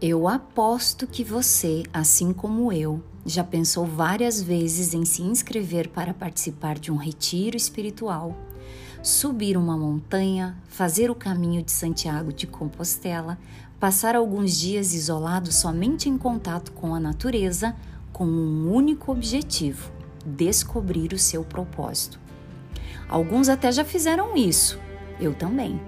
Eu aposto que você, assim como eu, já pensou várias vezes em se inscrever para participar de um retiro espiritual, subir uma montanha, fazer o caminho de Santiago de Compostela, passar alguns dias isolado somente em contato com a natureza, com um único objetivo: descobrir o seu propósito. Alguns até já fizeram isso, eu também.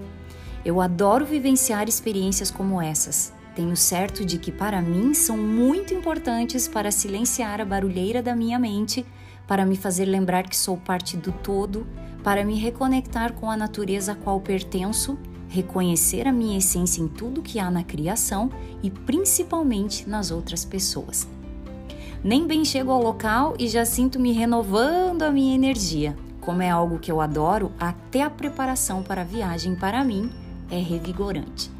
Eu adoro vivenciar experiências como essas tenho certo de que para mim são muito importantes para silenciar a barulheira da minha mente, para me fazer lembrar que sou parte do todo, para me reconectar com a natureza a qual pertenço, reconhecer a minha essência em tudo que há na criação e principalmente nas outras pessoas. Nem bem chego ao local e já sinto me renovando a minha energia. Como é algo que eu adoro, até a preparação para a viagem para mim é revigorante.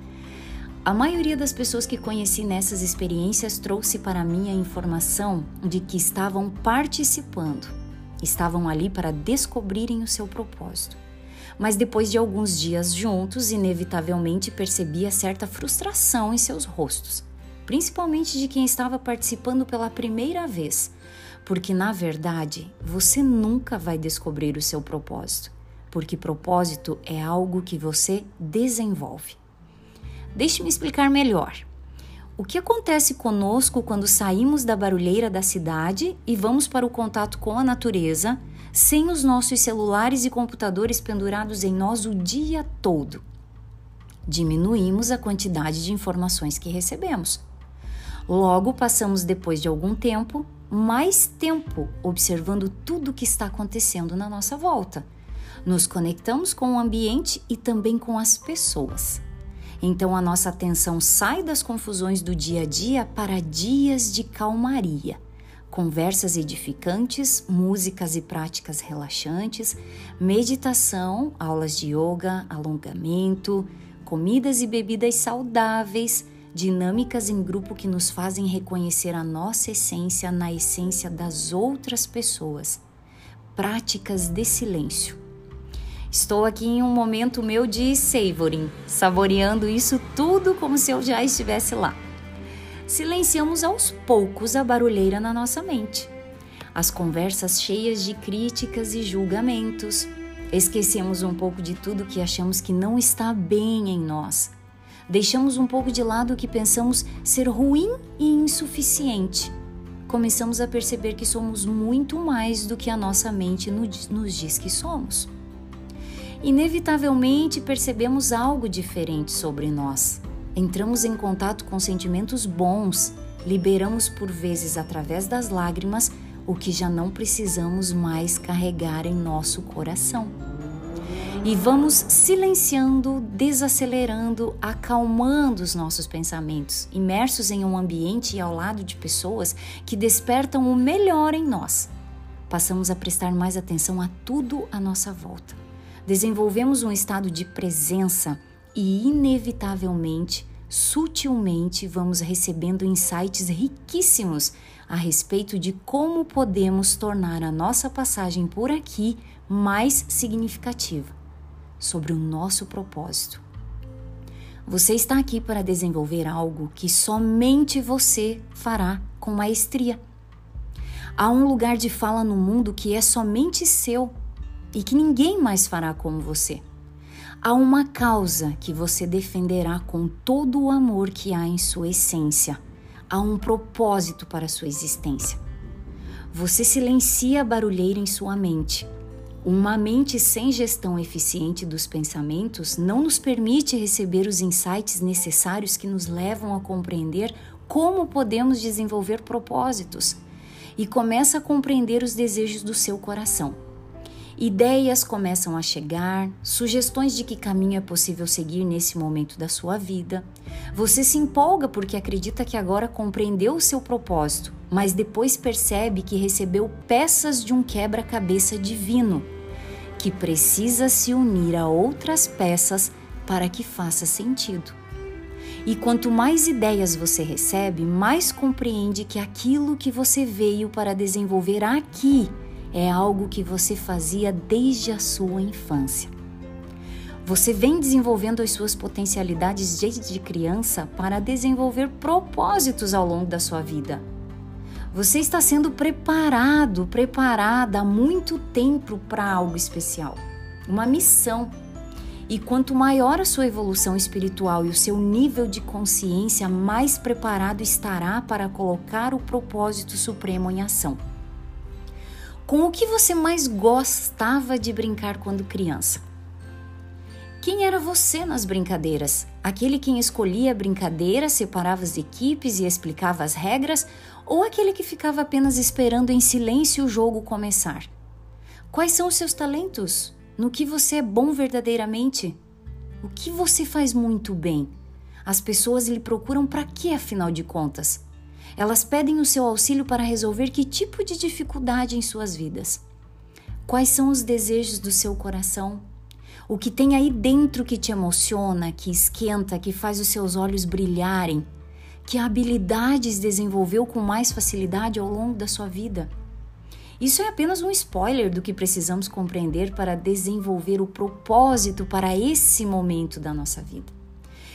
A maioria das pessoas que conheci nessas experiências trouxe para mim a informação de que estavam participando, estavam ali para descobrirem o seu propósito. Mas depois de alguns dias juntos, inevitavelmente percebia certa frustração em seus rostos, principalmente de quem estava participando pela primeira vez, porque na verdade você nunca vai descobrir o seu propósito, porque propósito é algo que você desenvolve. Deixe-me explicar melhor. O que acontece conosco quando saímos da barulheira da cidade e vamos para o contato com a natureza, sem os nossos celulares e computadores pendurados em nós o dia todo? Diminuímos a quantidade de informações que recebemos. Logo, passamos, depois de algum tempo, mais tempo observando tudo o que está acontecendo na nossa volta. Nos conectamos com o ambiente e também com as pessoas. Então a nossa atenção sai das confusões do dia a dia para dias de calmaria. Conversas edificantes, músicas e práticas relaxantes, meditação, aulas de yoga, alongamento, comidas e bebidas saudáveis, dinâmicas em grupo que nos fazem reconhecer a nossa essência na essência das outras pessoas, práticas de silêncio Estou aqui em um momento meu de savoring, saboreando isso tudo como se eu já estivesse lá. Silenciamos aos poucos a barulheira na nossa mente. As conversas cheias de críticas e julgamentos. Esquecemos um pouco de tudo que achamos que não está bem em nós. Deixamos um pouco de lado o que pensamos ser ruim e insuficiente. Começamos a perceber que somos muito mais do que a nossa mente nos diz que somos inevitavelmente percebemos algo diferente sobre nós. Entramos em contato com sentimentos bons, liberamos por vezes através das lágrimas o que já não precisamos mais carregar em nosso coração. E vamos silenciando, desacelerando, acalmando os nossos pensamentos, imersos em um ambiente e ao lado de pessoas que despertam o melhor em nós. Passamos a prestar mais atenção a tudo à nossa volta desenvolvemos um estado de presença e, inevitavelmente, sutilmente, vamos recebendo insights riquíssimos a respeito de como podemos tornar a nossa passagem por aqui mais significativa, sobre o nosso propósito. Você está aqui para desenvolver algo que somente você fará com maestria. Há um lugar de fala no mundo que é somente seu e que ninguém mais fará como você. Há uma causa que você defenderá com todo o amor que há em sua essência. Há um propósito para sua existência. Você silencia a barulheira em sua mente. Uma mente sem gestão eficiente dos pensamentos não nos permite receber os insights necessários que nos levam a compreender como podemos desenvolver propósitos e começa a compreender os desejos do seu coração. Ideias começam a chegar, sugestões de que caminho é possível seguir nesse momento da sua vida. Você se empolga porque acredita que agora compreendeu o seu propósito, mas depois percebe que recebeu peças de um quebra-cabeça divino, que precisa se unir a outras peças para que faça sentido. E quanto mais ideias você recebe, mais compreende que aquilo que você veio para desenvolver aqui é algo que você fazia desde a sua infância. Você vem desenvolvendo as suas potencialidades desde criança para desenvolver propósitos ao longo da sua vida. Você está sendo preparado, preparada há muito tempo para algo especial, uma missão. E quanto maior a sua evolução espiritual e o seu nível de consciência, mais preparado estará para colocar o propósito supremo em ação. Com o que você mais gostava de brincar quando criança? Quem era você nas brincadeiras? Aquele quem escolhia a brincadeira, separava as equipes e explicava as regras, ou aquele que ficava apenas esperando em silêncio o jogo começar? Quais são os seus talentos? No que você é bom verdadeiramente? O que você faz muito bem? As pessoas lhe procuram para quê, afinal de contas? Elas pedem o seu auxílio para resolver que tipo de dificuldade em suas vidas? Quais são os desejos do seu coração? O que tem aí dentro que te emociona, que esquenta, que faz os seus olhos brilharem? Que habilidades desenvolveu com mais facilidade ao longo da sua vida? Isso é apenas um spoiler do que precisamos compreender para desenvolver o propósito para esse momento da nossa vida.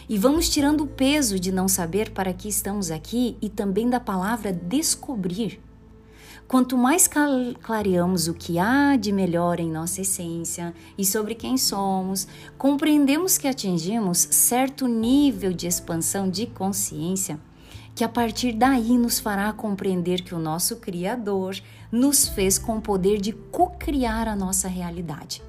E vamos tirando o peso de não saber para que estamos aqui e também da palavra descobrir. Quanto mais clareamos o que há de melhor em nossa essência e sobre quem somos, compreendemos que atingimos certo nível de expansão de consciência, que a partir daí nos fará compreender que o nosso Criador nos fez com o poder de co-criar a nossa realidade.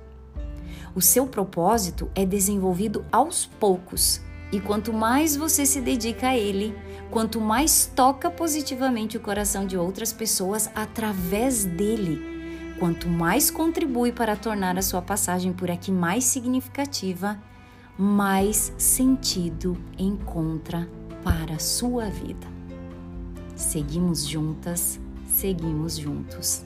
O seu propósito é desenvolvido aos poucos, e quanto mais você se dedica a ele, quanto mais toca positivamente o coração de outras pessoas através dele, quanto mais contribui para tornar a sua passagem por aqui mais significativa, mais sentido encontra para a sua vida. Seguimos juntas, seguimos juntos.